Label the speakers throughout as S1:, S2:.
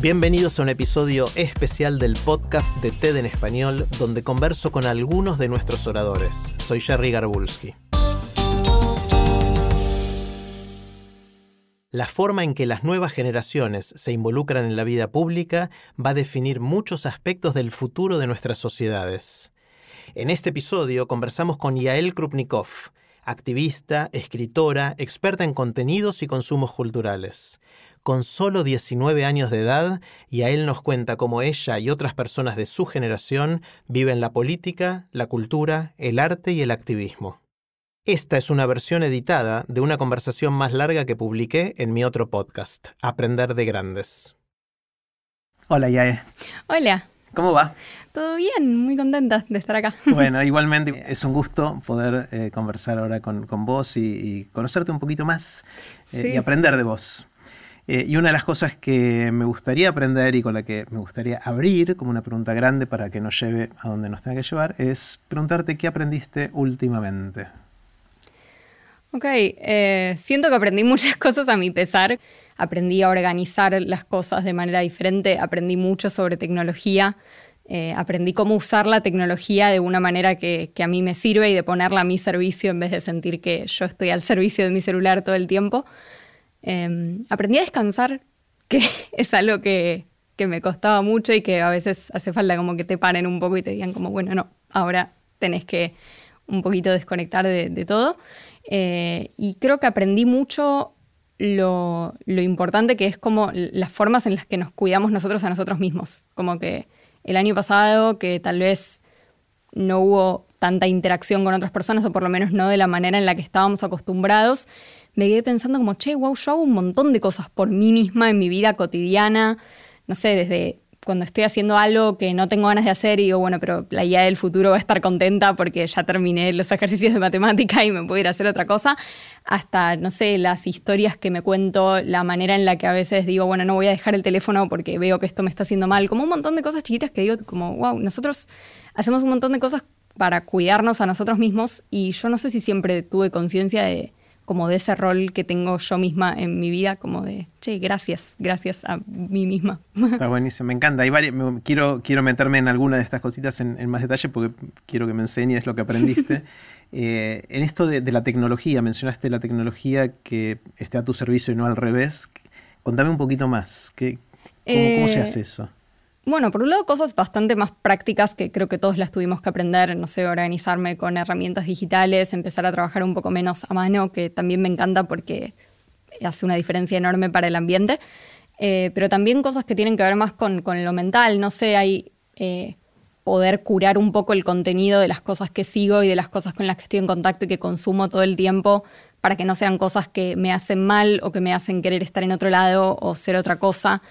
S1: Bienvenidos a un episodio especial del podcast de TED en español, donde converso con algunos de nuestros oradores. Soy Jerry Garbulski. La forma en que las nuevas generaciones se involucran en la vida pública va a definir muchos aspectos del futuro de nuestras sociedades. En este episodio conversamos con Yael Krupnikov, activista, escritora, experta en contenidos y consumos culturales. Con solo 19 años de edad, Yael nos cuenta cómo ella y otras personas de su generación viven la política, la cultura, el arte y el activismo. Esta es una versión editada de una conversación más larga que publiqué en mi otro podcast, Aprender de Grandes. Hola, Yae.
S2: Hola.
S1: ¿Cómo va?
S2: Todo bien, muy contenta de estar acá.
S1: Bueno, igualmente es un gusto poder eh, conversar ahora con, vos y, conocerte un poquito más eh, y aprender de vos. Eh, y una de las cosas que me gustaría aprender y con la que me gustaría abrir como una pregunta grande para que nos lleve a donde nos tenga que llevar es preguntarte qué aprendiste últimamente.
S2: Ok, eh, siento que aprendí muchas cosas a mi pesar. Aprendí a organizar las cosas de manera diferente, aprendí mucho sobre tecnología, eh, aprendí cómo usar la tecnología de una manera que, a mí me sirve y de ponerla a mi servicio en vez de sentir que yo estoy al servicio de mi celular todo el tiempo. Em, aprendí a descansar, que es algo que, me costaba mucho y que a veces hace falta como que te paren un poco y te digan como, bueno, no, ahora tenés que un poquito desconectar de todo. Eh, y creo que aprendí mucho lo, importante que es como las formas en las que nos cuidamos nosotros a nosotros mismos. Como que el año pasado, que tal vez no hubo tanta interacción con otras personas, o por lo menos no de la manera en la que estábamos acostumbrados, me quedé pensando como, che, wow, yo hago un montón de cosas por mí misma en mi vida cotidiana, no sé, desde cuando estoy haciendo algo que no tengo ganas de hacer y digo, bueno, pero la idea del futuro va a estar contenta porque ya terminé los ejercicios de matemática y me puedo ir a hacer otra cosa, hasta, no sé, las historias que me cuento, la manera en la que a veces digo, bueno, no voy a dejar el teléfono porque veo que esto me está haciendo mal, como un montón de cosas chiquitas que digo, como, wow, nosotros hacemos un montón de cosas para cuidarnos a nosotros mismos y yo no sé si siempre tuve conciencia de como de ese rol que tengo yo misma en mi vida, como de, che, gracias, gracias a mí misma.
S1: Está buenísimo, me encanta. quiero, quiero meterme en alguna de estas cositas en, más detalle porque quiero que me enseñes lo que aprendiste. Eh, en esto de, la tecnología, mencionaste la tecnología que esté a tu servicio y no al revés. Contame un poquito más. ¿Qué, cómo se eh, hace eso?
S2: Bueno, por un lado, cosas bastante más prácticas que creo que todos las tuvimos que aprender, no sé, organizarme con herramientas digitales, empezar a trabajar un poco menos a mano, que también me encanta porque hace una diferencia enorme para el ambiente. Eh, pero también cosas que tienen que ver más con, lo mental, no sé, hay eh, poder curar un poco el contenido de las cosas que sigo y de las cosas con las que estoy en contacto y que consumo todo el tiempo para que no sean cosas que me hacen mal o que me hacen querer estar en otro lado o ser otra cosa.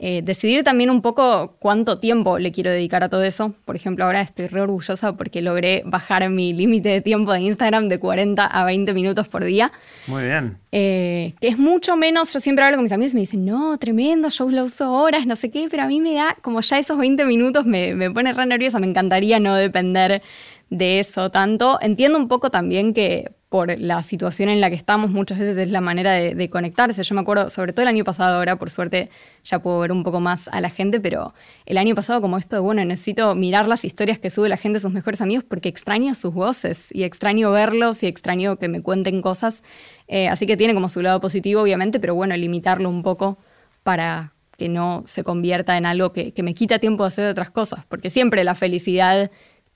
S2: Eh, decidir también un poco cuánto tiempo le quiero dedicar a todo eso. Por ejemplo, ahora estoy re orgullosa porque logré bajar mi límite de tiempo de Instagram de 40 a 20 minutos por día.
S1: Muy bien.
S2: Eh, que es mucho menos, yo siempre hablo con mis amigos y me dicen, no, tremendo, yo lo uso horas, no sé qué, pero a mí me da, como ya esos 20 minutos me, me pone re nerviosa, me encantaría no depender de eso tanto. Entiendo un poco también que por la situación en la que estamos, muchas veces es la manera de, conectarse. Yo me acuerdo, sobre todo el año pasado, ahora por suerte ya puedo ver un poco más a la gente, pero el año pasado como esto de, bueno, necesito mirar las historias que sube la gente, sus mejores amigos, porque extraño sus voces y extraño verlos y extraño que me cuenten cosas. Eh, así que tiene como su lado positivo, obviamente, pero bueno, limitarlo un poco para que no se convierta en algo que, que me quita tiempo de hacer otras cosas, porque siempre la felicidad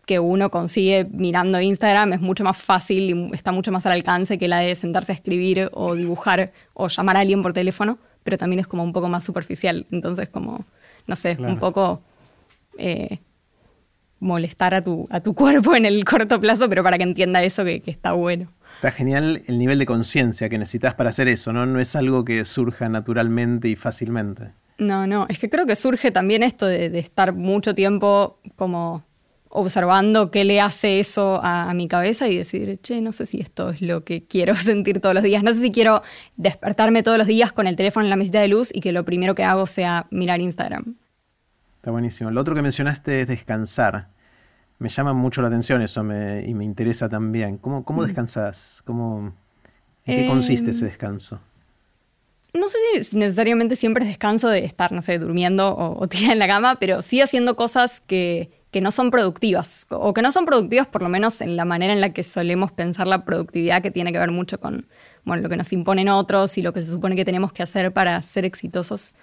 S2: que uno consigue mirando Instagram es mucho más fácil y está mucho más al alcance que la de sentarse a escribir o dibujar o llamar a alguien por teléfono, pero también es como un poco más superficial. Entonces, como, no sé, un poco eh, molestar a tu, a tu cuerpo en el corto plazo, pero para que entienda eso que, está bueno.
S1: Está genial el nivel de conciencia que necesitas para hacer eso, ¿no? No es algo que surja naturalmente y fácilmente.
S2: No, no, es que creo que surge también esto de, de estar mucho tiempo como observando qué le hace eso a, mi cabeza y decir, che, no sé si esto es lo que quiero sentir todos los días. No sé si quiero despertarme todos los días con el teléfono en la mesita de luz y que lo primero que hago sea mirar Instagram.
S1: Está buenísimo. Lo otro que mencionaste es descansar. Me llama mucho la atención eso y me interesa también. ¿Cómo, cómo mm. descansas? ¿Cómo, ¿En qué consiste ese em, descanso?
S2: No sé si necesariamente siempre es descanso de estar, no sé, durmiendo o, o tirada en la cama, pero sí haciendo cosas que, que no son productivas, o que no son productivas por lo menos en la manera en la que solemos pensar la productividad, que tiene que ver mucho con bueno, lo que nos imponen otros y lo que se supone que tenemos que hacer para ser exitosos.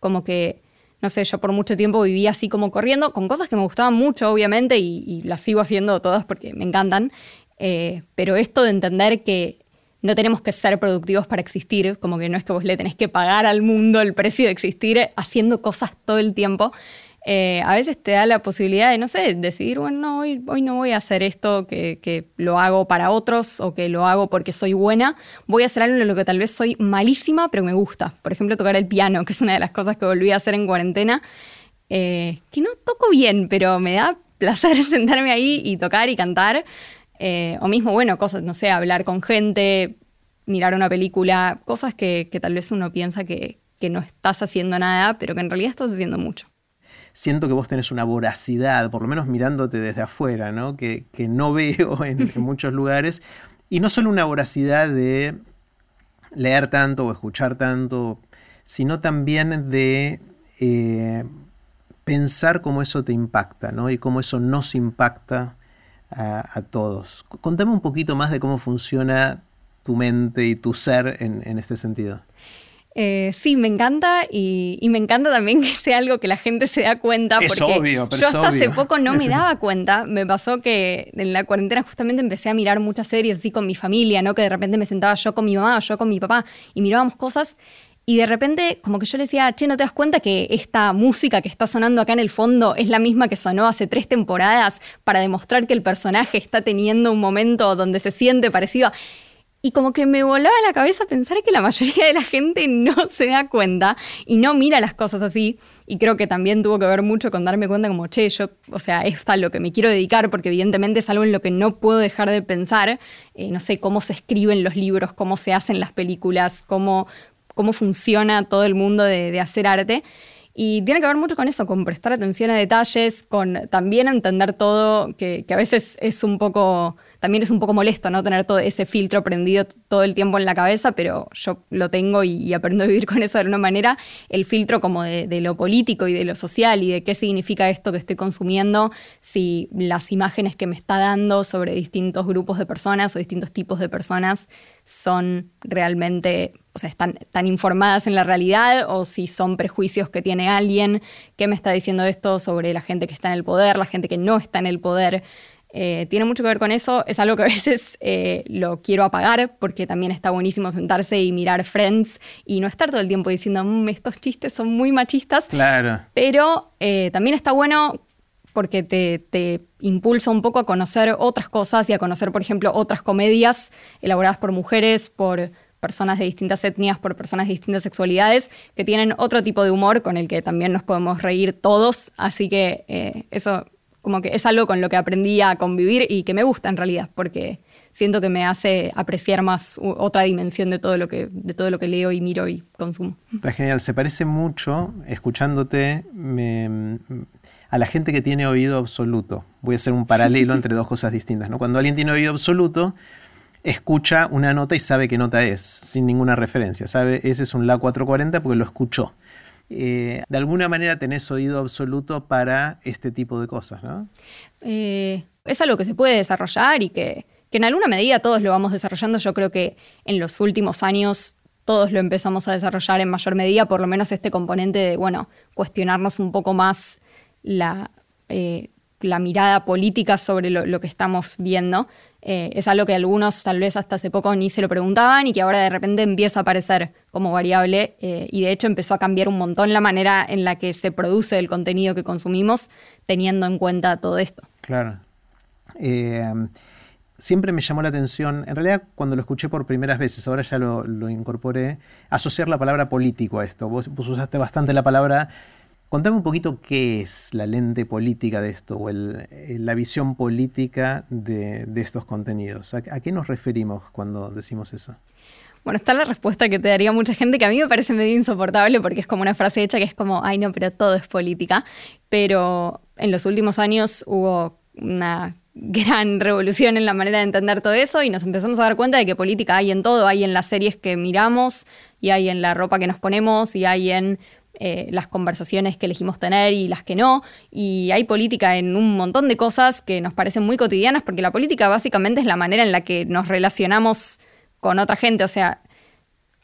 S2: Como que, no sé, yo por mucho tiempo vivía así como corriendo, con cosas que me gustaban mucho, obviamente, y, las sigo haciendo todas porque me encantan, eh, pero esto de entender que no tenemos que ser productivos para existir, como que no es que vos le tenés que pagar al mundo el precio de existir haciendo cosas todo el tiempo, eh, a veces te da la posibilidad de, no sé, decidir, bueno, hoy, hoy no voy a hacer esto que, lo hago para otros o que lo hago porque soy buena, voy a hacer algo en lo que tal vez soy malísima, pero me gusta. Por ejemplo, tocar el piano, que es una de las cosas que volví a hacer en cuarentena, eh, que no toco bien, pero me da placer sentarme ahí y tocar y cantar. Eh, o mismo, bueno, cosas, no sé, hablar con gente, mirar una película, cosas que, tal vez uno piensa que no estás haciendo nada, pero que en realidad estás haciendo mucho
S1: siento que vos tenés una voracidad, por lo menos mirándote desde afuera, ¿no? Que, no veo en, muchos lugares. Y no solo una voracidad de leer tanto o escuchar tanto, sino también de eh, pensar cómo eso te impacta, ¿no? Y cómo eso nos impacta a, todos. Contame un poquito más de cómo funciona tu mente y tu ser en este sentido.
S2: Eh, sí, me encanta y, me encanta también que sea algo que la gente se da cuenta. porque yo hasta hace poco no me daba cuenta. Me pasó que en la cuarentena justamente empecé a mirar muchas series así con mi familia, ¿no? Que de repente me sentaba yo con mi mamá o yo con mi papá y mirábamos cosas. Y de repente, como que yo le decía, che, ¿no te das cuenta que esta música que está sonando acá en el fondo es la misma que sonó hace tres temporadas para demostrar que el personaje está teniendo un momento donde se siente parecido? Y como que me volaba la cabeza pensar que la mayoría de la gente no se da cuenta y no mira las cosas así. Y creo que también tuvo que ver mucho con darme cuenta como, che, yo, o sea, es a lo que me quiero dedicar porque evidentemente es algo en lo que no puedo dejar de pensar. Eh, no sé cómo se escriben los libros, cómo se hacen las películas, cómo, cómo funciona todo el mundo de, hacer arte. Y tiene que ver mucho con eso, con prestar atención a detalles, con también entender todo, que, que a veces es un poco también es un poco molesto no tener todo ese filtro prendido todo el tiempo en la cabeza, pero yo lo tengo y, aprendo a vivir con eso de alguna manera, el filtro como de, lo político y de lo social y de qué significa esto que estoy consumiendo, si las imágenes que me está dando sobre distintos grupos de personas o distintos tipos de personas son realmente, o sea, están, están informadas en la realidad o si son prejuicios que tiene alguien que me está diciendo esto sobre la gente que está en el poder, la gente que no está en el poder. Eh, tiene mucho que ver con eso, es algo que a veces eh, lo quiero apagar porque también está buenísimo sentarse y mirar Friends y no estar todo el tiempo diciendo, mm, estos chistes son muy machistas.
S1: Claro.
S2: Pero eh, también está bueno porque te, te, impulsa un poco a conocer otras cosas y a conocer, por ejemplo, otras comedias elaboradas por mujeres, por personas de distintas etnias, por personas de distintas sexualidades, que tienen otro tipo de humor con el que también nos podemos reír todos. Así que eso como que es algo con lo que aprendí a convivir y que me gusta en realidad, porque siento que me hace apreciar más otra dimensión de todo lo que, de todo lo que leo y miro y consumo.
S1: Está genial, se parece mucho, escuchándote, a la gente que tiene oído absoluto. Voy a hacer un paralelo entre dos cosas distintas. ¿no? Cuando alguien tiene oído absoluto, escucha una nota y sabe qué nota es, sin ninguna referencia. Sabe, ese es un La 440 porque lo escuchó. Eh, de alguna manera tenés oído absoluto para este tipo de cosas, ¿no?
S2: Eh, es algo que se puede desarrollar y que, en alguna medida todos lo vamos desarrollando. Yo creo que en los últimos años todos lo empezamos a desarrollar en mayor medida, por lo menos este componente de, bueno, cuestionarnos un poco más la, eh, mirada política sobre lo, que estamos viendo. Es algo que algunos tal vez hasta hace poco ni se lo preguntaban y que ahora de repente empieza a aparecer como variable eh, y de hecho empezó a cambiar un montón la manera en la que se produce el contenido que consumimos teniendo en cuenta todo esto.
S1: Claro. Eh, siempre me llamó la atención, en realidad cuando lo escuché por primeras veces, ahora ya lo, incorporé, asociar la palabra político a esto. Vos, usaste bastante la palabra. Contame un poquito qué es la lente política de esto o la visión política de, estos contenidos. ¿A, qué nos referimos cuando decimos eso?
S2: Bueno, está la respuesta que te daría mucha gente que a mí me parece medio insoportable porque es como una frase hecha que es como, ay no, pero todo es política. Pero en los últimos años hubo una gran revolución en la manera de entender todo eso y nos empezamos a dar cuenta de que política hay en todo, hay en las series que miramos y hay en la ropa que nos ponemos y hay en eh, las conversaciones que elegimos tener y las que no. Y hay política en un montón de cosas que nos parecen muy cotidianas porque la política básicamente es la manera en la que nos relacionamos con otra gente. O sea,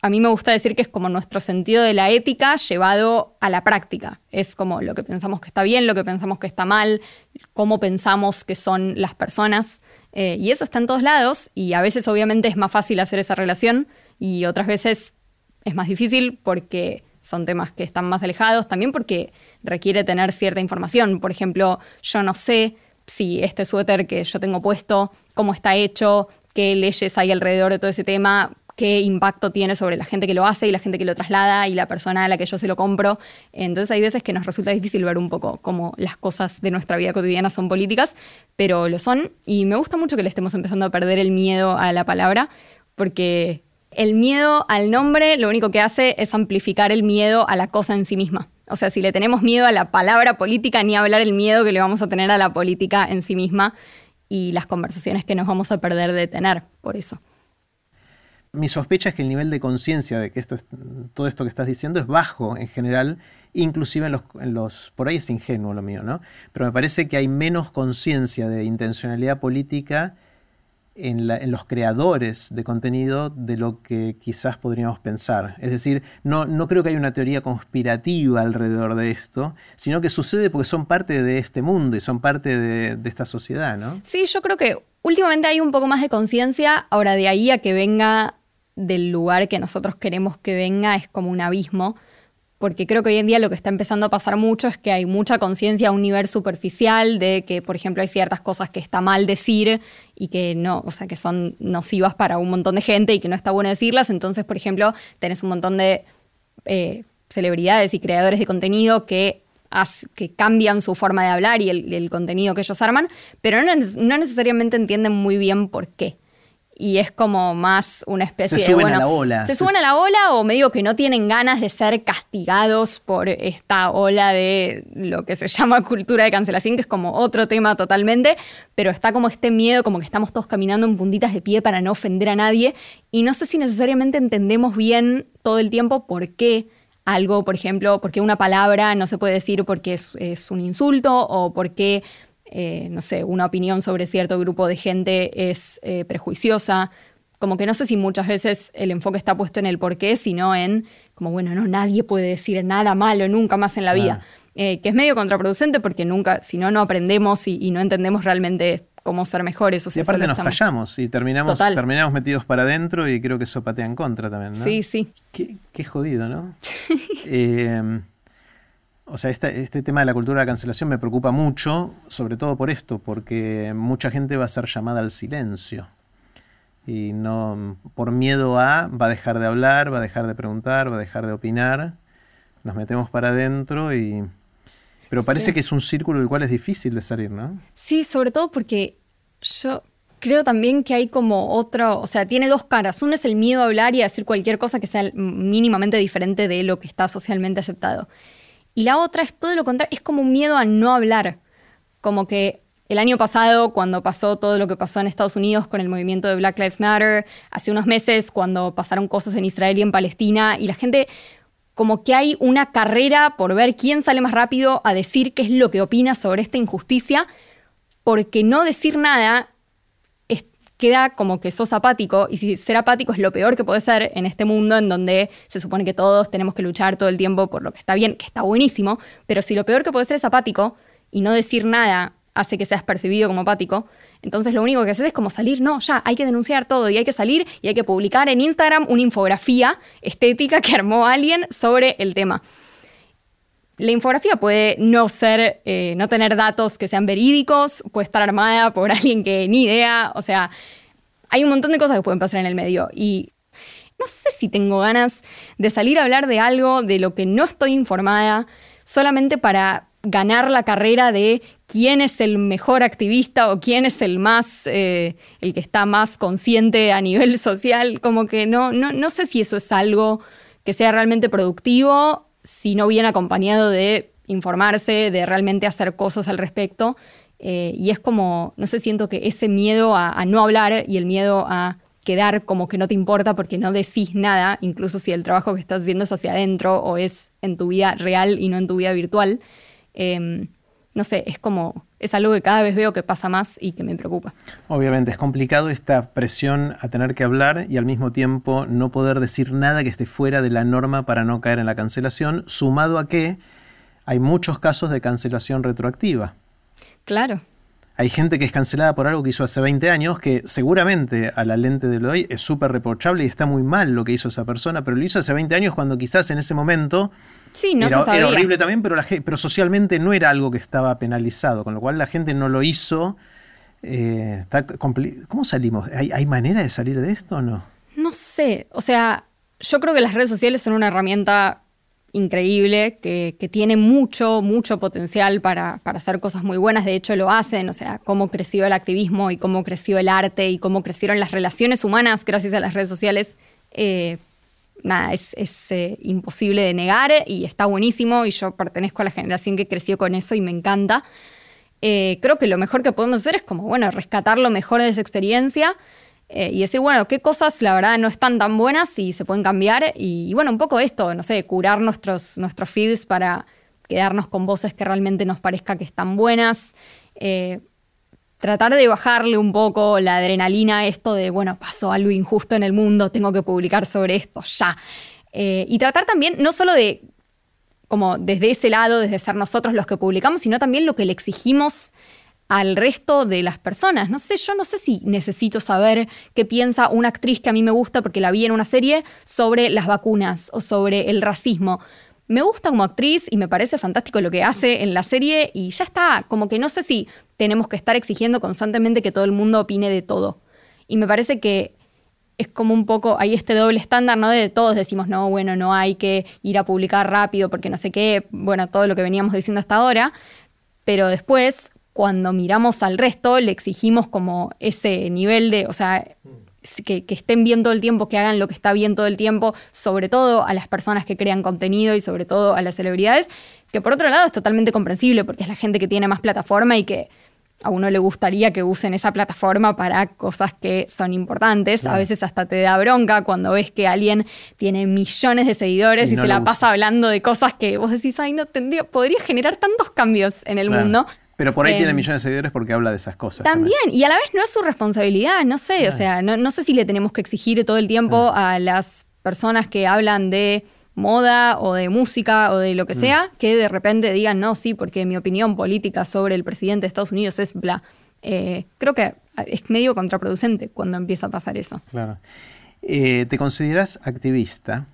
S2: a mí me gusta decir que es como nuestro sentido de la ética llevado a la práctica. Es como lo que pensamos que está bien, lo que pensamos que está mal, cómo pensamos que son las personas. Eh, y eso está en todos lados y a veces obviamente es más fácil hacer esa relación y otras veces es más difícil porque son temas que están más alejados, también porque requiere tener cierta información. Por ejemplo, yo no sé si este suéter que yo tengo puesto, cómo está hecho, qué leyes hay alrededor de todo ese tema, qué impacto tiene sobre la gente que lo hace y la gente que lo traslada y la persona a la que yo se lo compro. Entonces hay veces que nos resulta difícil ver un poco cómo las cosas de nuestra vida cotidiana son políticas, pero lo son y me gusta mucho que le estemos empezando a perder el miedo a la palabra, porque el miedo al nombre lo único que hace es amplificar el miedo a la cosa en sí misma. O sea, si le tenemos miedo a la palabra política, ni hablar el miedo que le vamos a tener a la política en sí misma y las conversaciones que nos vamos a perder de tener por eso
S1: mi sospecha es que el nivel de conciencia de que esto todo esto que estás diciendo es bajo en general, inclusive en los, en los, por ahí es ingenuo lo mío, ¿no? Pero me parece que hay menos conciencia de intencionalidad política en, los creadores de contenido de lo que quizás podríamos pensar. Es decir, no, no creo que haya una teoría conspirativa alrededor de esto, sino que sucede porque son parte de este mundo y son parte de, de esta sociedad, ¿no?
S2: Sí, yo creo que últimamente hay un poco más de conciencia, ahora de ahí a que venga del lugar que nosotros queremos que venga es como un abismo, porque creo que hoy en día lo que está empezando a pasar mucho es que hay mucha conciencia a un nivel superficial de que, por ejemplo, hay ciertas cosas que está mal decir y que no, o sea, que son nocivas para un montón de gente y que no está bueno decirlas. Entonces, por ejemplo, tenés un montón de eh, celebridades y creadores de contenido que cambian su forma de hablar y el, contenido que ellos arman, pero no necesariamente entienden muy bien por qué y es como más una especie
S1: de. Se suben a la ola.
S2: Se suben a la ola o me digo que no tienen ganas de ser castigados por esta ola de lo que se llama cultura de cancelación, que es como otro tema totalmente, pero está como este miedo, como que estamos todos caminando en puntitas de pie para no ofender a nadie y no sé si necesariamente entendemos bien todo el tiempo por qué algo, por ejemplo, por qué una palabra no se puede decir porque es, es un insulto o por qué eh, no sé, una opinión sobre cierto grupo de gente es eh, prejuiciosa. Como que no sé si muchas veces el enfoque está puesto en el por qué, sino en como, bueno, no, nadie puede decir nada malo nunca más en la vida. Eh, que es medio contraproducente porque nunca, si no, no aprendemos y, no entendemos realmente cómo ser mejores. O
S1: y aparte nos callamos y terminamos, terminamos metidos para adentro y creo que eso patea en contra también, ¿no?
S2: Sí, sí.
S1: Qué, qué jodido, ¿no? eh, o sea, este, este, tema de la cultura de la cancelación me preocupa mucho, sobre todo por esto, porque mucha gente va a ser llamada al silencio. Y no, por miedo a, va a dejar de hablar, va a dejar de preguntar, va a dejar de opinar. Nos metemos para adentro y... Pero parece que es un círculo del cual es difícil de salir, ¿no?
S2: Sí, sobre todo porque yo creo también que hay como otro, o sea, tiene dos caras. Uno es el miedo a hablar y a decir cualquier cosa que sea mínimamente diferente de lo que está socialmente aceptado. Y la otra es todo lo contrario, es como un miedo a no hablar. Como que el año pasado, cuando pasó todo lo que pasó en Estados Unidos con el movimiento de Black Lives Matter, hace unos meses cuando pasaron cosas en Israel y en Palestina, y la gente como que hay una carrera por ver quién sale más rápido a decir qué es lo que opina sobre esta injusticia, porque no decir nada queda como que sos apático, y si ser apático es lo peor que puede ser en este mundo en donde se supone que todos tenemos que luchar todo el tiempo por lo que está bien, que está buenísimo, pero si lo peor que puede ser es apático y no decir nada hace que seas percibido como apático, entonces lo único que haces es como salir, no, ya, hay que denunciar todo y hay que salir y hay que publicar en Instagram una infografía estética que armó alguien sobre el tema. La infografía puede no ser, eh, no tener datos que sean verídicos, puede estar armada por alguien que ni idea, o sea, hay un montón de cosas que pueden pasar en el medio. Y no sé si tengo ganas de salir a hablar de algo de lo que no estoy informada solamente para ganar la carrera de quién es el mejor activista o quién es el más, eh, el que está más consciente a nivel social, como que no, no, no sé si eso es algo que sea realmente productivo si no viene acompañado de informarse, de realmente hacer cosas al respecto. Eh, y es como, no sé, siento que ese miedo a, no hablar y el miedo a quedar como que no te importa porque no decís nada, incluso si el trabajo que estás haciendo es hacia adentro o es en tu vida real y no en tu vida virtual, em, no sé, es como, es algo que cada vez veo que pasa más y que me preocupa.
S1: Obviamente, es complicado esta presión a tener que hablar y al mismo tiempo no poder decir nada que esté fuera de la norma para no caer en la cancelación, sumado a que hay muchos casos de cancelación retroactiva.
S2: Claro.
S1: Hay gente que es cancelada por algo que hizo hace 20 años, que seguramente a la lente de lo hoy es súper reprochable y está muy mal lo que hizo esa persona, pero lo hizo hace 20 años cuando quizás en ese momento
S2: Sí, no
S1: era,
S2: se sabía.
S1: era horrible también, pero, la, pero socialmente no era algo que estaba penalizado, con lo cual la gente no lo hizo. Eh, ¿Cómo salimos? ¿Hay, ¿Hay manera de salir de esto o no?
S2: No sé, o sea, yo creo que las redes sociales son una herramienta increíble, que, que, tiene mucho, mucho potencial para, para, hacer cosas muy buenas. De hecho, lo hacen, o sea, cómo creció el activismo y cómo creció el arte y cómo crecieron las relaciones humanas gracias a las redes sociales. Eh, nada, es, eh, imposible de negar y está buenísimo y yo pertenezco a la generación que creció con eso y me encanta. Eh, creo que lo mejor que podemos hacer es como, bueno, rescatar lo mejor de esa experiencia eh, y decir, bueno, qué cosas la verdad no están tan buenas y se pueden cambiar y, bueno, un poco esto, no sé, curar nuestros, nuestros feeds para quedarnos con voces que realmente nos parezca que están buenas tratar de bajarle un poco la adrenalina a esto de, bueno, pasó algo injusto en el mundo, tengo que publicar sobre esto ya. Eh, y tratar también no solo de, como desde ese lado, desde ser nosotros los que publicamos, sino también lo que le exigimos al resto de las personas. No sé, yo no sé si necesito saber qué piensa una actriz que a mí me gusta porque la vi en una serie sobre las vacunas o sobre el racismo. Me gusta como actriz y me parece fantástico lo que hace en la serie y ya está, como que no sé si tenemos que estar exigiendo constantemente que todo el mundo opine de todo. Y me parece que es como un poco, hay este doble estándar, ¿no? De todos decimos, no, bueno, no hay que ir a publicar rápido porque no sé qué, bueno, todo lo que veníamos diciendo hasta ahora, pero después, cuando miramos al resto, le exigimos como ese nivel de, o sea, que, que, estén bien todo el tiempo, que hagan lo que está bien todo el tiempo, sobre todo a las personas que crean contenido y sobre todo a las celebridades, que por otro lado es totalmente comprensible porque es la gente que tiene más plataforma y que a uno le gustaría que usen esa plataforma para cosas que son importantes. A veces hasta te da bronca cuando ves que alguien tiene millones de seguidores y, se la pasa hablando de cosas que vos decís, ay, no tendría, podría generar tantos cambios en el mundo.
S1: Pero por ahí tiene em, millones de seguidores porque habla de esas cosas.
S2: También, y a la vez no es su responsabilidad, no sé, o sea, no, no, sé si le tenemos que exigir todo el tiempo a las personas que hablan de moda o de música o de lo que mm. sea, que de repente digan, no, sí, porque mi opinión política sobre el presidente de Estados Unidos es bla. Eh, creo que es medio contraproducente cuando empieza a pasar eso.
S1: Claro. Eh, ¿Te consideras activista?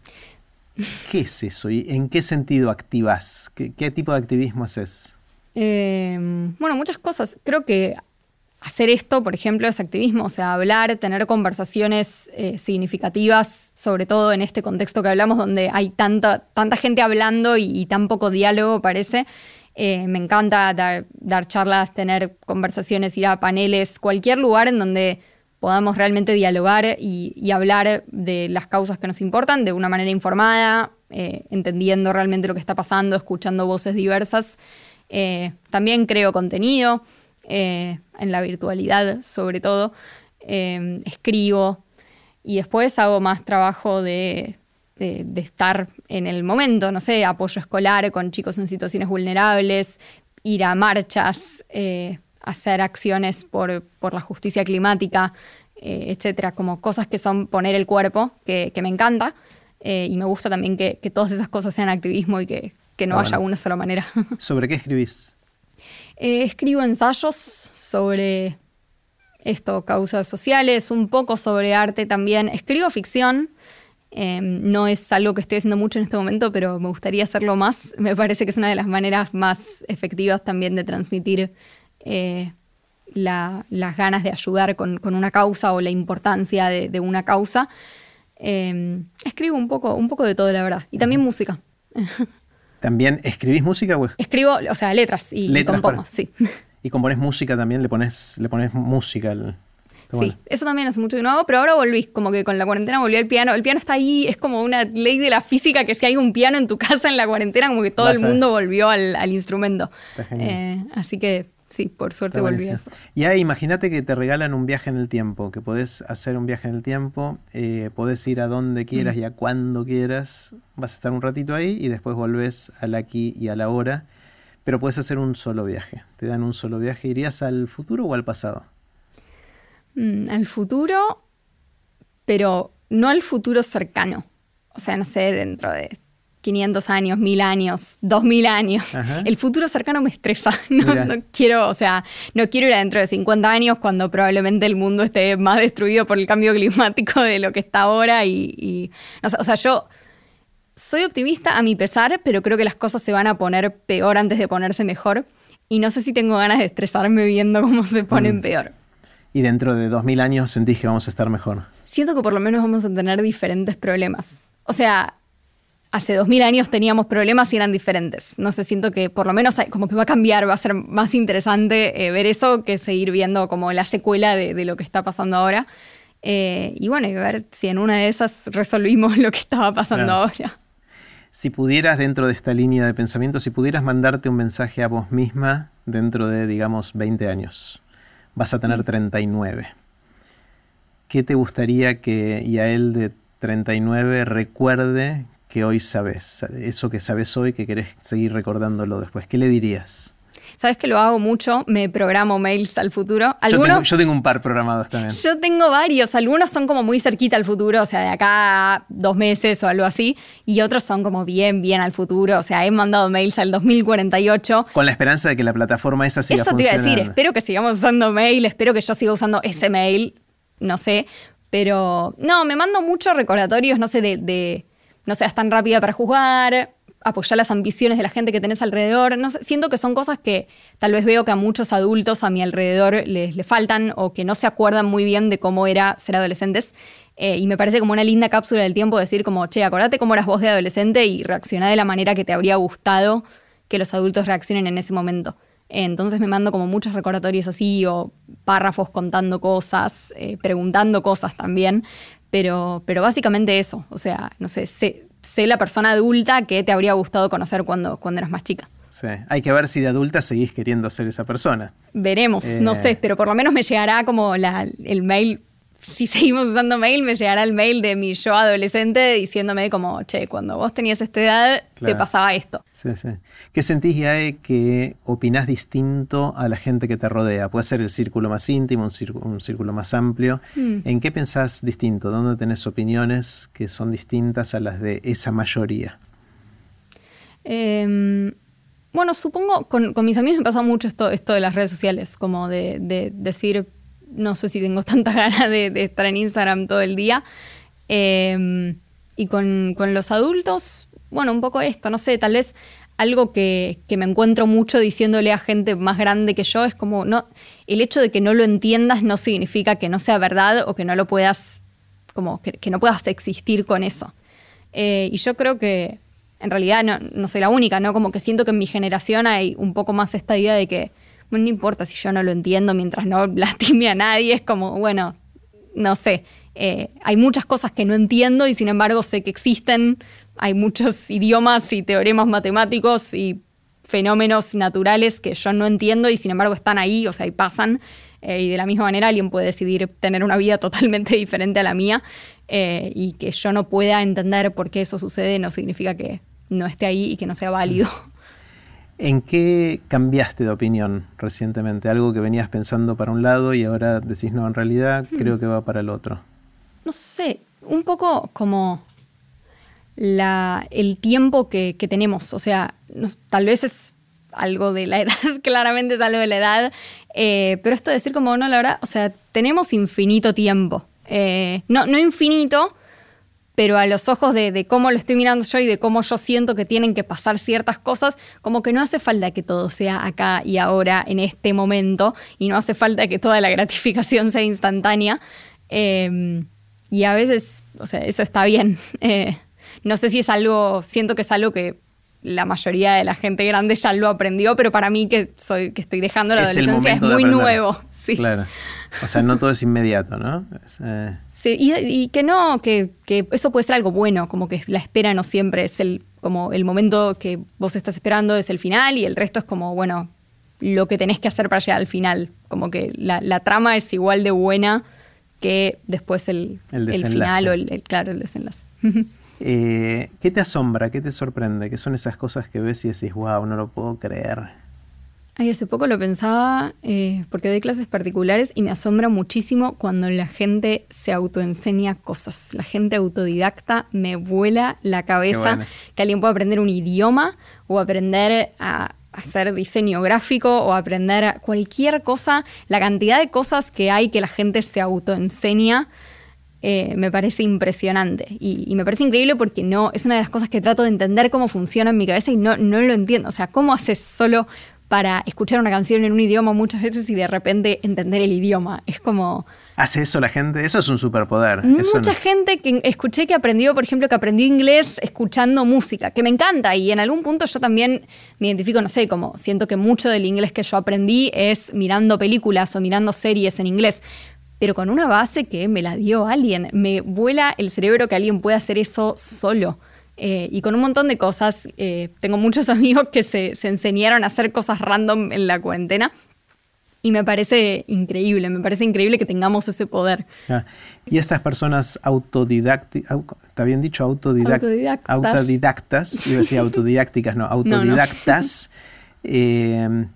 S1: ¿Qué es eso y en qué sentido activas? ¿Qué, tipo de activismo haces?
S2: Eh, bueno, muchas cosas. Creo que hacer esto, por ejemplo, es activismo, o sea, hablar, tener conversaciones eh, significativas, sobre todo en este contexto que hablamos, donde hay tanta, tanta gente hablando y, tan poco diálogo, parece. Eh, me encanta dar, charlas, tener conversaciones, ir a paneles, cualquier lugar en donde podamos realmente dialogar y, hablar de las causas que nos importan de una manera informada, eh, entendiendo realmente lo que está pasando, escuchando voces diversas. También creo contenido. Eh, en la virtualidad sobre todo, eh, escribo y después hago más trabajo de, estar en el momento, no sé, apoyo escolar con chicos en situaciones vulnerables, ir a marchas, eh, hacer acciones por, la justicia climática, etcétera, como cosas que son poner el cuerpo, que, me encanta. y me gusta también que, todas esas cosas sean activismo y que, no haya una sola manera.
S1: ¿Sobre qué escribís?
S2: Eh, escribo ensayos sobre esto, causas sociales, un poco sobre arte también. Escribo ficción. Em, no es algo que estoy haciendo mucho en este momento, pero me gustaría hacerlo más. Me parece que es una de las maneras más efectivas también de transmitir eh, las ganas de ayudar con, una causa o la importancia de, una causa. Em, escribo un poco, un poco de todo, la verdad. Y también música.
S1: ¿También escribís música? O...
S2: Escribo, o sea, letras y, compongo, sí.
S1: ¿Y compones música también? ¿Le pones, le pones música al,
S2: Sí, eso también hace mucho que no hago, pero ahora volví, como que con la cuarentena volví al piano. El piano está ahí, es como una ley de la física que si hay un piano en tu casa en la cuarentena, como que todo el mundo volvió al, instrumento. Eh, así que sí, por suerte volví a eso.
S1: Y ahí imagínate que te regalan un viaje en el tiempo, que podés hacer un viaje en el tiempo, eh, podés ir a donde quieras mm. y a cuando quieras, vas a estar un ratito ahí y después volvés al aquí y a la hora, pero puedes hacer un solo viaje. Te dan un solo viaje, ¿irías al futuro o al pasado?
S2: Mm, al futuro, pero no al futuro cercano. O sea, no sé, dentro de 500 años, 1000 años, 2000 años. El futuro cercano me estresa. No, quiero, o sea, no quiero ir adentro de 50 años cuando probablemente el mundo esté más destruido por el cambio climático de lo que está ahora. Y, o sea, yo soy optimista a mi pesar, pero creo que las cosas se van a poner peor antes de ponerse mejor. Y no sé si tengo ganas de estresarme viendo cómo se ponen mm. peor
S1: y dentro de 2000 años sentís que vamos a estar mejor?
S2: Siento que por lo menos vamos a tener diferentes problemas. O sea, hace 2000 años teníamos problemas y eran diferentes. No sé, siento que por lo menos como que va a cambiar, va a ser más interesante eh, ver eso que seguir viendo como la secuela de, lo que está pasando ahora. Eh, y bueno, y ver si en una de esas resolvimos lo que estaba pasando ahora.
S1: Si pudieras, dentro de esta línea de pensamiento, si pudieras mandarte un mensaje a vos misma dentro de, digamos, 20 años, vas a tener 39. ¿Qué te gustaría que Yael de 39 recuerde que hoy sabes? Eso que sabes hoy, que querés seguir recordándolo después. ¿Qué le dirías?
S2: Sabes que lo hago mucho, me programo mails al futuro.
S1: Algunos, yo, tengo, un par programados también.
S2: Yo tengo varios, algunos son como muy cerquita al futuro, o sea, de acá a dos meses o algo así, y otros son como bien, bien al futuro, o sea, he mandado mails al 2048.
S1: Con la esperanza de que la plataforma esa siga
S2: Eso te iba a decir, espero que sigamos usando mail, espero que yo siga usando ese mail, no sé, pero no, me mando muchos recordatorios, no sé, de, de no seas tan rápida para juzgar, apoyar las ambiciones de la gente que tenés alrededor. No siento que son cosas que tal vez veo que a muchos adultos a mi alrededor les, faltan o que no se acuerdan muy bien de cómo era ser adolescentes. Eh, y me parece como una linda cápsula del tiempo decir como, che, acordate cómo eras vos de adolescente y reaccioná de la manera que te habría gustado que los adultos reaccionen en ese momento. entonces me mando como muchos recordatorios así o párrafos contando cosas, eh, preguntando cosas también. Pero, pero básicamente eso, o sea, no sé, sé, sé la persona adulta que te habría gustado conocer cuando, cuando eras más chica.
S1: Sí. Hay que ver si de adulta seguís queriendo ser esa persona.
S2: Veremos, no eh. sé, pero por lo menos me llegará como el mail si seguimos usando mail, me llegará el mail de mi yo adolescente diciéndome como, che, cuando vos tenías esta edad, te pasaba esto.
S1: Sí, sí. ¿Qué sentís, Yae, que opinás distinto a la gente que te rodea? Puede ser el círculo más íntimo, un círculo, más amplio. Hmm. ¿En qué pensás distinto? ¿Dónde tenés opiniones que son distintas a las de esa mayoría?
S2: Em, bueno, supongo, con, mis amigos me pasa mucho esto, esto de las redes sociales, como de, de decir no sé si tengo tanta ganas de, estar en Instagram todo el día. Em, y con, los adultos, bueno, un poco esto, no sé, tal vez algo que, me encuentro mucho diciéndole a gente más grande que yo es como, no, el hecho de que no lo entiendas no significa que no sea verdad o que no lo puedas, como que, no puedas existir con eso. Eh, y yo creo que en realidad no, no soy la única, ¿no? Como que siento que en mi generación hay un poco más esta idea de que no importa si yo no lo entiendo mientras no lastime a nadie, es como, bueno, no sé, eh, hay muchas cosas que no entiendo y sin embargo sé que existen, hay muchos idiomas y teoremas matemáticos y fenómenos naturales que yo no entiendo y sin embargo están ahí, o sea, y pasan. Eh, y de la misma manera alguien puede decidir tener una vida totalmente diferente a la mía eh, y que yo no pueda entender por qué eso sucede no significa que no esté ahí y que no sea válido.
S1: ¿En qué cambiaste de opinión recientemente? Algo que venías pensando para un lado y ahora decís, no, en realidad hmm. creo que va para el otro.
S2: No sé, un poco como la, el tiempo que, tenemos. O sea, tal vez es algo de la edad, claramente es algo de la edad, eh, pero esto de decir como, no, la verdad, o sea, tenemos infinito tiempo. Eh, no, no infinito, pero a los ojos de, cómo lo estoy mirando yo y de cómo yo siento que tienen que pasar ciertas cosas, como que no hace falta que todo sea acá y ahora, en este momento, y no hace falta que toda la gratificación sea instantánea. Em, y a veces, o sea, eso está bien. No sé si es algo, siento que es algo que la mayoría de la gente grande ya lo aprendió, pero para mí que soy que estoy dejando la adolescencia es muy nuevo. Sí.
S1: Claro. O sea, no todo es inmediato, ¿no?
S2: Eh, sí, y, que no, que, eso puede ser algo bueno, como que la espera no siempre es el, como el momento que vos estás esperando es el final y el resto es como, bueno, lo que tenés que hacer para llegar al final. Como que la, trama es igual de buena que después el, el, final o el, claro, el desenlace.
S1: Eh, ¿Qué te asombra? ¿Qué te sorprende? ¿Qué son esas cosas que ves y decís, wow, no lo puedo creer?
S2: Ay, hace poco lo pensaba eh, porque doy clases particulares y me asombra muchísimo cuando la gente se autoenseña cosas. La gente autodidacta me vuela la cabeza que alguien pueda aprender un idioma o aprender a hacer diseño gráfico o aprender cualquier cosa. La cantidad de cosas que hay que la gente se autoenseña eh, me parece impresionante. Y, me parece increíble porque no, es una de las cosas que trato de entender cómo funciona en mi cabeza y no, no lo entiendo. O sea, ¿cómo haces solo para escuchar una canción en un idioma muchas veces y de repente entender el idioma? Es como...
S1: ¿Hace eso la gente? Eso es un superpoder.
S2: Mucha gente que escuché que aprendió, por ejemplo, que aprendió inglés escuchando música, que me encanta y en algún punto yo también me identifico, no sé, como siento que mucho del inglés que yo aprendí es mirando películas o mirando series en inglés pero con una base que me la dio alguien. Me vuela el cerebro que alguien pueda hacer eso solo. Eh, y con un montón de cosas. Eh, tengo muchos amigos que se, enseñaron a hacer cosas random en la cuarentena. Y me parece increíble, me parece increíble que tengamos ese poder.
S1: Ah, y estas personas autodidactas, ¿está bien dicho? autodidactas. Autodidactas, yo decía autodidácticas, no, autodidactas. Eh,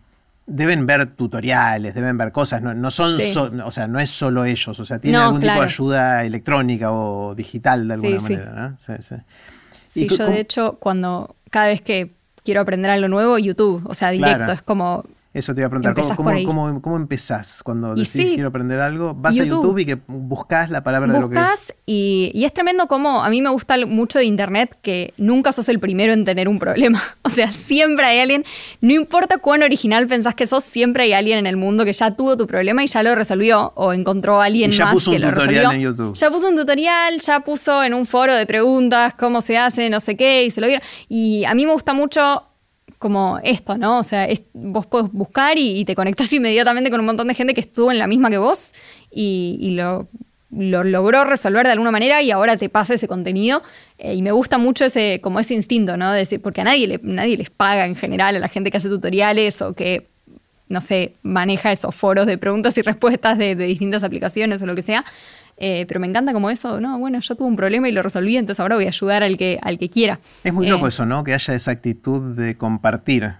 S1: deben ver tutoriales, deben ver cosas, no, son, o sea, no es solo ellos, o sea, tienen algún tipo de ayuda electrónica o digital de alguna manera, ¿no?
S2: Sí, sí. Sí, yo de hecho, cuando cada vez que quiero aprender algo nuevo, YouTube, o sea, directo, es como
S1: eso te iba a preguntar, ¿cómo, cómo, empezás cuando decís quiero aprender algo? Vas a YouTube y que buscas la palabra de lo que...
S2: Y, y es tremendo como a mí me gusta mucho de Internet que nunca sos el primero en tener un problema. O sea, siempre hay alguien, no importa cuán original pensás que sos, siempre hay alguien en el mundo que ya tuvo tu problema y ya lo resolvió o encontró a alguien ya más puso un tutorial En YouTube. Ya puso un tutorial, ya puso en un foro de preguntas cómo se hace, no sé qué, y se lo dieron. Y a mí me gusta mucho como esto, ¿no? O sea, vos podés buscar y, te conectas inmediatamente con un montón de gente que estuvo en la misma que vos y, lo, logró resolver de alguna manera y ahora te pasa ese contenido. Eh, y me gusta mucho ese, como ese instinto, ¿no? decir, porque a nadie, nadie les paga en general a la gente que hace tutoriales o que, no sé, maneja esos foros de preguntas y respuestas de distintas aplicaciones o lo que sea. Eh, pero me encanta como eso, no, bueno, yo tuve un problema y lo resolví, entonces ahora voy a ayudar al que, al que quiera.
S1: Es muy loco eh, eso, ¿no? Que haya esa actitud de compartir.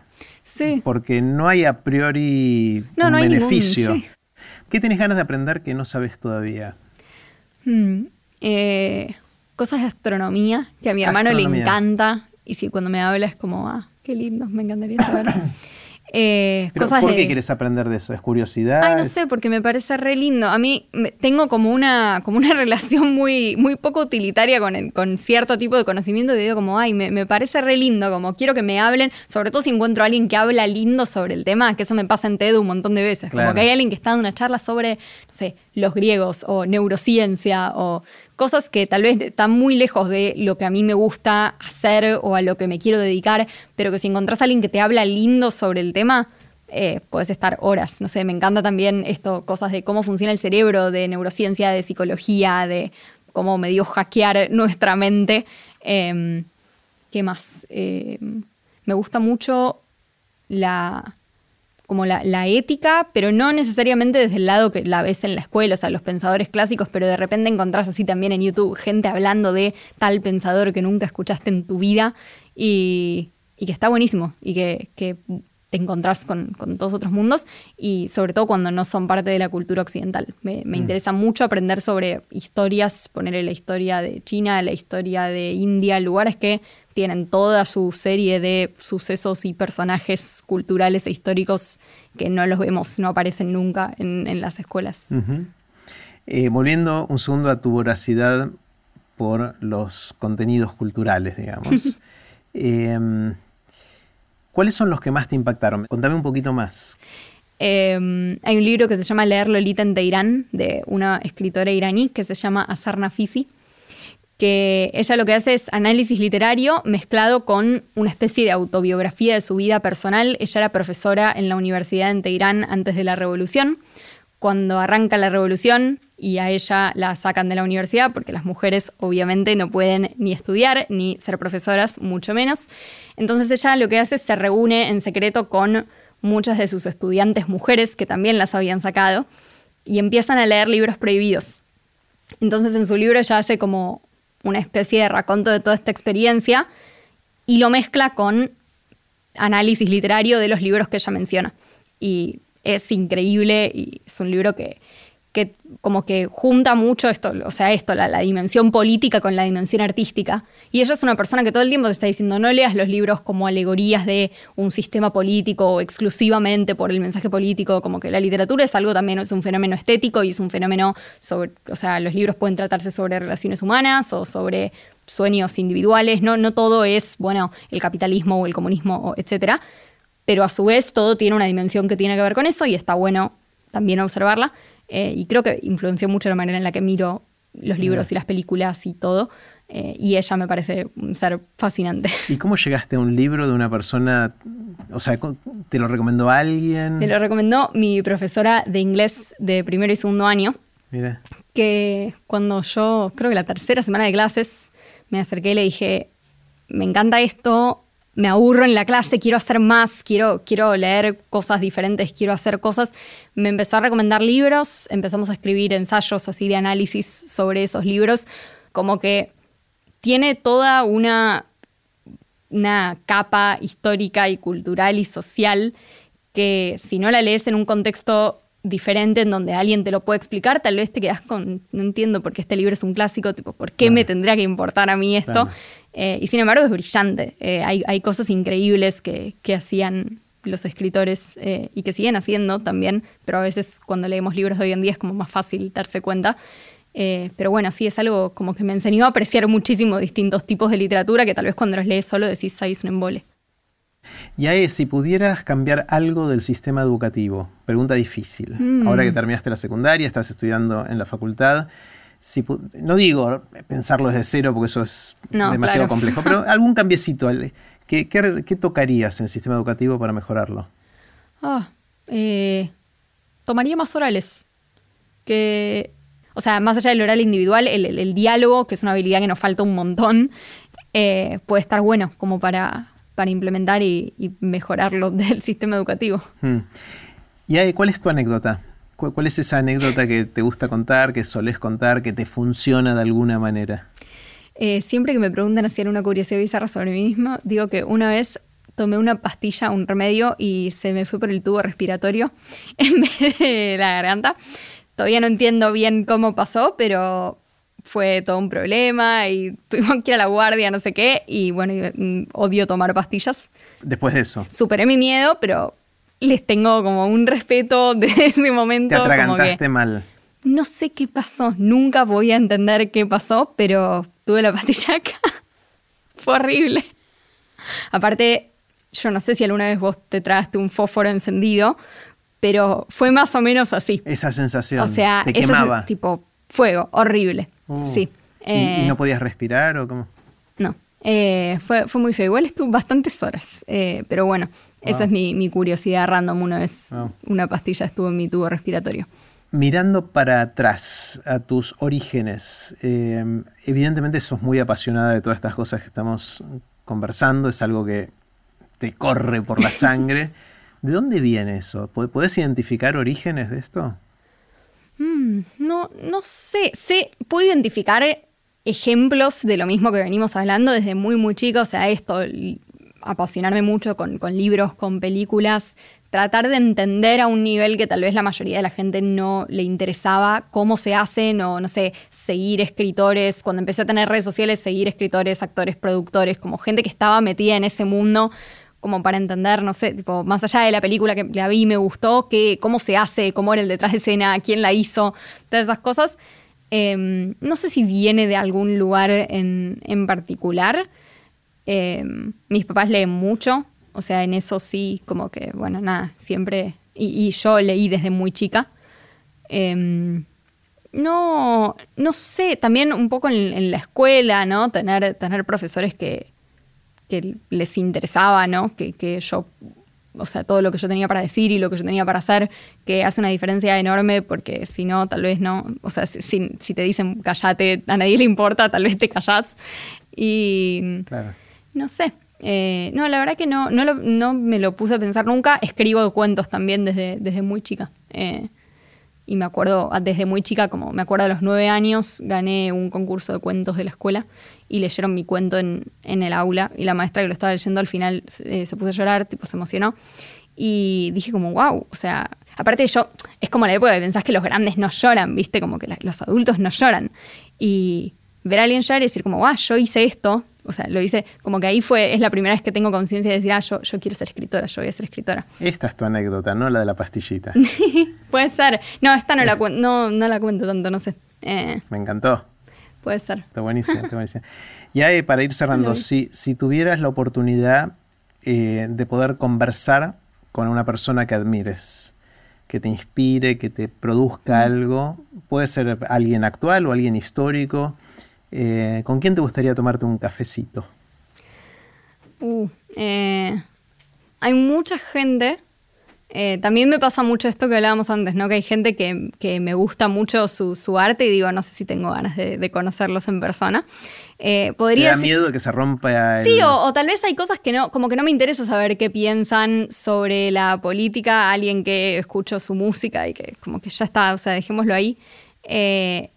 S1: Sí. Porque no hay a priori un beneficio. ¿Qué tienes ganas de aprender que no sabes todavía?
S2: Hmm, eh, cosas de astronomía, que a mi hermano le encanta. Y si cuando me habla es como, ah, qué lindo, me encantaría saber.
S1: Eh, ¿Por qué quieres aprender de eso? ¿Es curiosidad?
S2: Ay, no sé, porque me parece re lindo. A mí tengo como una, como una relación muy, muy poco utilitaria con, con cierto tipo de conocimiento y digo como, ay, me, parece re lindo, como quiero que me hablen, sobre todo si encuentro a alguien que habla lindo sobre el tema, que eso me pasa en TED un montón de veces. Como que hay alguien que está dando una charla sobre, no sé, los griegos o neurociencia o cosas que tal vez están muy lejos de lo que a mí me gusta hacer o a lo que me quiero dedicar, pero que si encontrás a alguien que te habla lindo sobre el tema, eh, puedes estar horas. No sé, me encanta también esto, cosas de cómo funciona el cerebro, de neurociencia, de psicología, de cómo medio hackear nuestra mente. Em, ¿Qué más? Em, me gusta mucho la, como la, ética, pero no necesariamente desde el lado que la ves en la escuela, o sea, los pensadores clásicos, pero de repente encontrás así también en YouTube gente hablando de tal pensador que nunca escuchaste en tu vida y, que está buenísimo y que, te encontrás con, todos otros mundos y sobre todo cuando no son parte de la cultura occidental. Me, me mm. interesa mucho aprender sobre historias, ponerle la historia de China, la historia de India, lugares que tienen toda su serie de sucesos y personajes culturales e históricos que no los vemos, no aparecen nunca en, las escuelas.
S1: Eh, volviendo un segundo a tu voracidad por los contenidos culturales, digamos. Em, ¿Cuáles son los que más te impactaron? Contame un poquito más.
S2: Em, hay un libro que se llama Leer Lolita en Teherán, de una escritora iraní que se llama Azar Nafisi, que ella lo que hace es análisis literario mezclado con una especie de autobiografía de su vida personal. Ella era profesora en la universidad en Teherán antes de la revolución. Cuando arranca la revolución y a ella la sacan de la universidad, porque las mujeres obviamente no pueden ni estudiar ni ser profesoras, mucho menos. Entonces ella lo que hace es se reúne en secreto con muchas de sus estudiantes mujeres que también las habían sacado y empiezan a leer libros prohibidos. Entonces en su libro ella hace como una especie de raconto de toda esta experiencia y lo mezcla con análisis literario de los libros que ella menciona. Y es increíble y es un libro que, que como que junta mucho esto, o sea, esto, la, dimensión política con la dimensión artística. Y ella es una persona que todo el tiempo te está diciendo, no leas los libros como alegorías de un sistema político o exclusivamente por el mensaje político, como que la literatura es algo también, es un fenómeno estético y es un fenómeno sobre, o sea, los libros pueden tratarse sobre relaciones humanas o sobre sueños individuales, no, no todo es, bueno, el capitalismo o el comunismo, etcétera, pero a su vez todo tiene una dimensión que tiene que ver con eso y está bueno también observarla. Eh, y creo que influenció mucho la manera en la que miro los libros y las películas y todo. Eh, y ella me parece un ser fascinante.
S1: ¿Y cómo llegaste a un libro de una persona? O sea, ¿te lo recomendó alguien?
S2: Me lo recomendó mi profesora de inglés de primero y segundo año.
S1: Mira.
S2: Que cuando yo, creo que la tercera semana de clases, me acerqué y le dije, me encanta esto, me aburro en la clase, quiero hacer más, quiero, quiero leer cosas diferentes, quiero hacer cosas. Me empezó a recomendar libros, empezamos a escribir ensayos así de análisis sobre esos libros, como que tiene toda una, una capa histórica y cultural y social que si no la lees en un contexto diferente en donde alguien te lo puede explicar, tal vez te quedas con, no entiendo por qué este libro es un clásico, tipo, ¿por qué me tendría que importar a mí esto? Eh, y sin embargo es brillante. Eh, hay, cosas increíbles que, hacían los escritores eh, y que siguen haciendo también, pero a veces cuando leemos libros de hoy en día es como más fácil darse cuenta. pero bueno, sí, es algo como que me enseñó a apreciar muchísimo distintos tipos de literatura que tal vez cuando los lees solo decís, ahí es un embole.
S1: Y ahí, si pudieras cambiar algo del sistema educativo, pregunta difícil. Mm. Ahora que terminaste la secundaria, estás estudiando en la facultad, no digo pensarlo desde cero porque eso es demasiado complejo, pero algún cambiecito, ¿qué, qué, tocarías en el sistema educativo para mejorarlo?
S2: Ah, eh, tomaría más orales. Que, o sea, más allá del oral individual, el, diálogo, que es una habilidad que nos falta un montón, eh, puede estar bueno como para, para implementar y, mejorarlo del sistema educativo. Hmm.
S1: ¿Y cuál es tu anécdota? ¿Cuál es esa anécdota que te gusta contar, que solés contar, que te funciona de alguna manera?
S2: Eh, siempre que me preguntan hacer una curiosidad bizarra sobre mí mismo, digo que una vez tomé una pastilla, un remedio, y se me fue por el tubo respiratorio en vez de la garganta. Todavía no entiendo bien cómo pasó, pero fue todo un problema y tuvimos que ir a la guardia, no sé qué, y bueno, mm, odio tomar pastillas.
S1: Después de eso.
S2: Superé mi miedo, pero les tengo como un respeto de ese momento.
S1: Te atragantaste mal.
S2: No sé qué pasó, nunca voy a entender qué pasó, pero tuve la pastilla acá. Fue horrible. Aparte, yo no sé si alguna vez vos te tragaste un fósforo encendido, pero fue más o menos así.
S1: Esa sensación.
S2: O sea, te quemaba. tipo fuego, horrible. Uh. sí.
S1: ¿Y, no eh, podías respirar o cómo?
S2: No. Eh, fue, fue muy feo. Igual estuve bastantes horas, eh, pero bueno, esa es mi, curiosidad random. Una vez una pastilla estuvo en mi tubo respiratorio.
S1: Mirando para atrás a tus orígenes, eh, evidentemente sos muy apasionada de todas estas cosas que estamos conversando, es algo que te corre por la sangre. ¿De dónde viene eso? ¿Puedes identificar orígenes de esto?
S2: Mm, no, no sé. sé. Puedo identificar ejemplos de lo mismo que venimos hablando desde muy, muy chico. O sea, esto, apasionarme mucho con, libros, con películas, tratar de entender a un nivel que tal vez la mayoría de la gente no le interesaba cómo se hacen o, no sé, seguir escritores. Cuando empecé a tener redes sociales, seguir escritores, actores, productores, como gente que estaba metida en ese mundo como para entender, no sé, tipo, más allá de la película que la vi y me gustó, que, cómo se hace, cómo era el detrás de escena, quién la hizo, todas esas cosas. Em, no sé si viene de algún lugar en, particular. Em, mis papás leen mucho, o sea, en eso sí, como que, bueno, nada, siempre. Y, yo leí desde muy chica. Em, no, no sé, también un poco en, la escuela, ¿no? Tener, tener profesores que, que les interesaba, ¿no? Que, que yo o sea, todo lo que yo tenía para decir y lo que yo tenía para hacer, que hace una diferencia enorme porque si no, tal vez no, o sea, si, te dicen callate, a nadie le importa, tal vez te callás. Y no sé. Eh, no, la verdad que no, no, me lo puse a pensar nunca. Escribo cuentos también desde, desde muy chica. Eh, y me acuerdo, desde muy chica, como me acuerdo a los nueve años, gané un concurso de cuentos de la escuela y leyeron mi cuento en, el aula y la maestra que lo estaba leyendo al final eh, se puso a llorar, tipo se emocionó y dije como, wow, o sea, aparte yo, es como la época que pensás que los grandes no lloran, viste, como que los adultos no lloran y ver a alguien llorar y decir como, wow, yo hice esto, o sea, lo hice, como que ahí fue, es la primera vez que tengo conciencia de decir, ah, yo, yo quiero ser escritora, yo voy a ser escritora.
S1: Esta es tu anécdota, no la de la pastillita.
S2: Puede ser. No, esta no la, no, no la cuento tanto, no sé. Eh,
S1: Me encantó.
S2: Puede ser.
S1: Está buenísimo, está buenísimo. Ya eh, para ir cerrando, si, si tuvieras la oportunidad eh, de poder conversar con una persona que admires, que te inspire, que te produzca algo, puede ser alguien actual o alguien histórico, eh, ¿con quién te gustaría tomarte un cafecito?
S2: Uh, hay mucha gente eh, también me pasa mucho esto que hablábamos antes, ¿no? Que hay gente que, me gusta mucho su, arte y digo, no sé si tengo ganas de, conocerlos en persona.
S1: Eh, podría da miedo de que se rompa
S2: el... Sí, o, tal vez hay cosas que no, como que no me interesa saber qué piensan sobre la política, alguien que escucho su música y que como que ya está, o sea, dejémoslo ahí. Eh,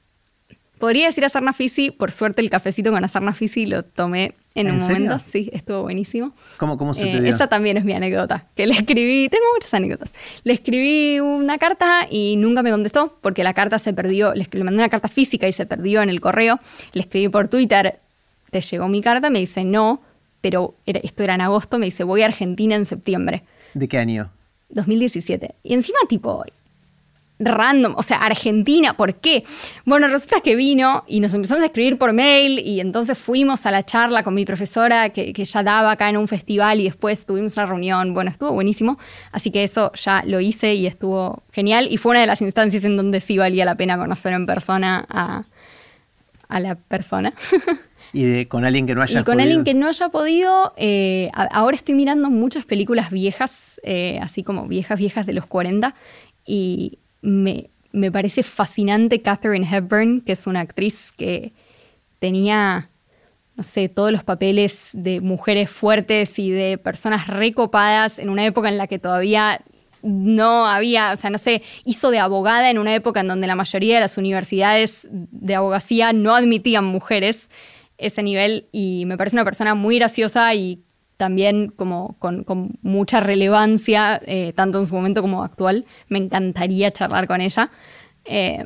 S2: podría decir a Sarna Fisi, por suerte el cafecito con Sarna Fisi lo tomé en, un momento, sí, estuvo buenísimo.
S1: ¿Cómo, cómo se te eh, dio?
S2: Esa también es mi anécdota, que le escribí, tengo muchas anécdotas. Le escribí una carta y nunca me contestó porque la carta se perdió, le, mandé una carta física y se perdió en el correo. Le escribí por Twitter, ¿te llegó mi carta? Me dice, no, pero esto era en agosto, me dice, voy a Argentina en septiembre.
S1: ¿De qué año?
S2: 2017. Y encima tipo, random, o sea, Argentina, ¿por qué? Bueno, resulta que vino y nos empezamos a escribir por mail y entonces fuimos a la charla con mi profesora que, ya daba acá en un festival y después tuvimos una reunión, bueno, estuvo buenísimo, así que eso ya lo hice y estuvo genial y fue una de las instancias en donde sí valía la pena conocer en persona a, la persona.
S1: y con alguien que no haya
S2: y con alguien que no haya podido. Eh, ahora estoy mirando muchas películas viejas, eh, así como viejas, viejas de los 40, y me, parece fascinante Catherine Hepburn, que es una actriz que tenía, no sé, todos los papeles de mujeres fuertes y de personas recopadas en una época en la que todavía no había, o sea, no sé, hizo de abogada en una época en donde la mayoría de las universidades de abogacía no admitían mujeres ese nivel y me parece una persona muy graciosa y también como con, mucha relevancia, eh, tanto en su momento como actual. Me encantaría charlar con ella. Eh,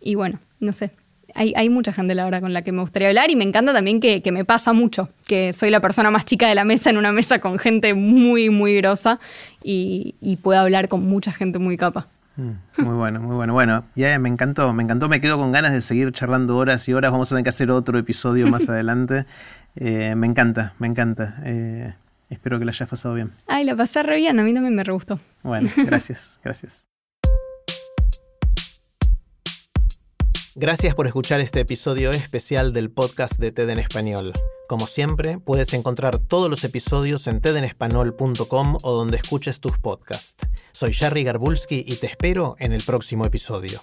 S2: y bueno, no sé. Hay, mucha gente, la verdad, con la que me gustaría hablar y me encanta también que, me pasa mucho, que soy la persona más chica de la mesa en una mesa con gente muy, muy grosa y, puedo hablar con mucha gente muy capa.
S1: Mm, muy bueno, muy bueno. Bueno, ya me encantó, me encantó, me quedo con ganas de seguir charlando horas y horas. Vamos a tener que hacer otro episodio más adelante. Eh, me encanta, me encanta. Eh, espero que la hayas pasado bien.
S2: Ay, la pasé re bien, a mí también me re gustó.
S1: Bueno, gracias, gracias. Gracias por escuchar este episodio especial del podcast de TED en Español. Como siempre, puedes encontrar todos los episodios en tedenespanol.com o donde escuches tus podcasts. Soy Jerry Garbulski y te espero en el próximo episodio.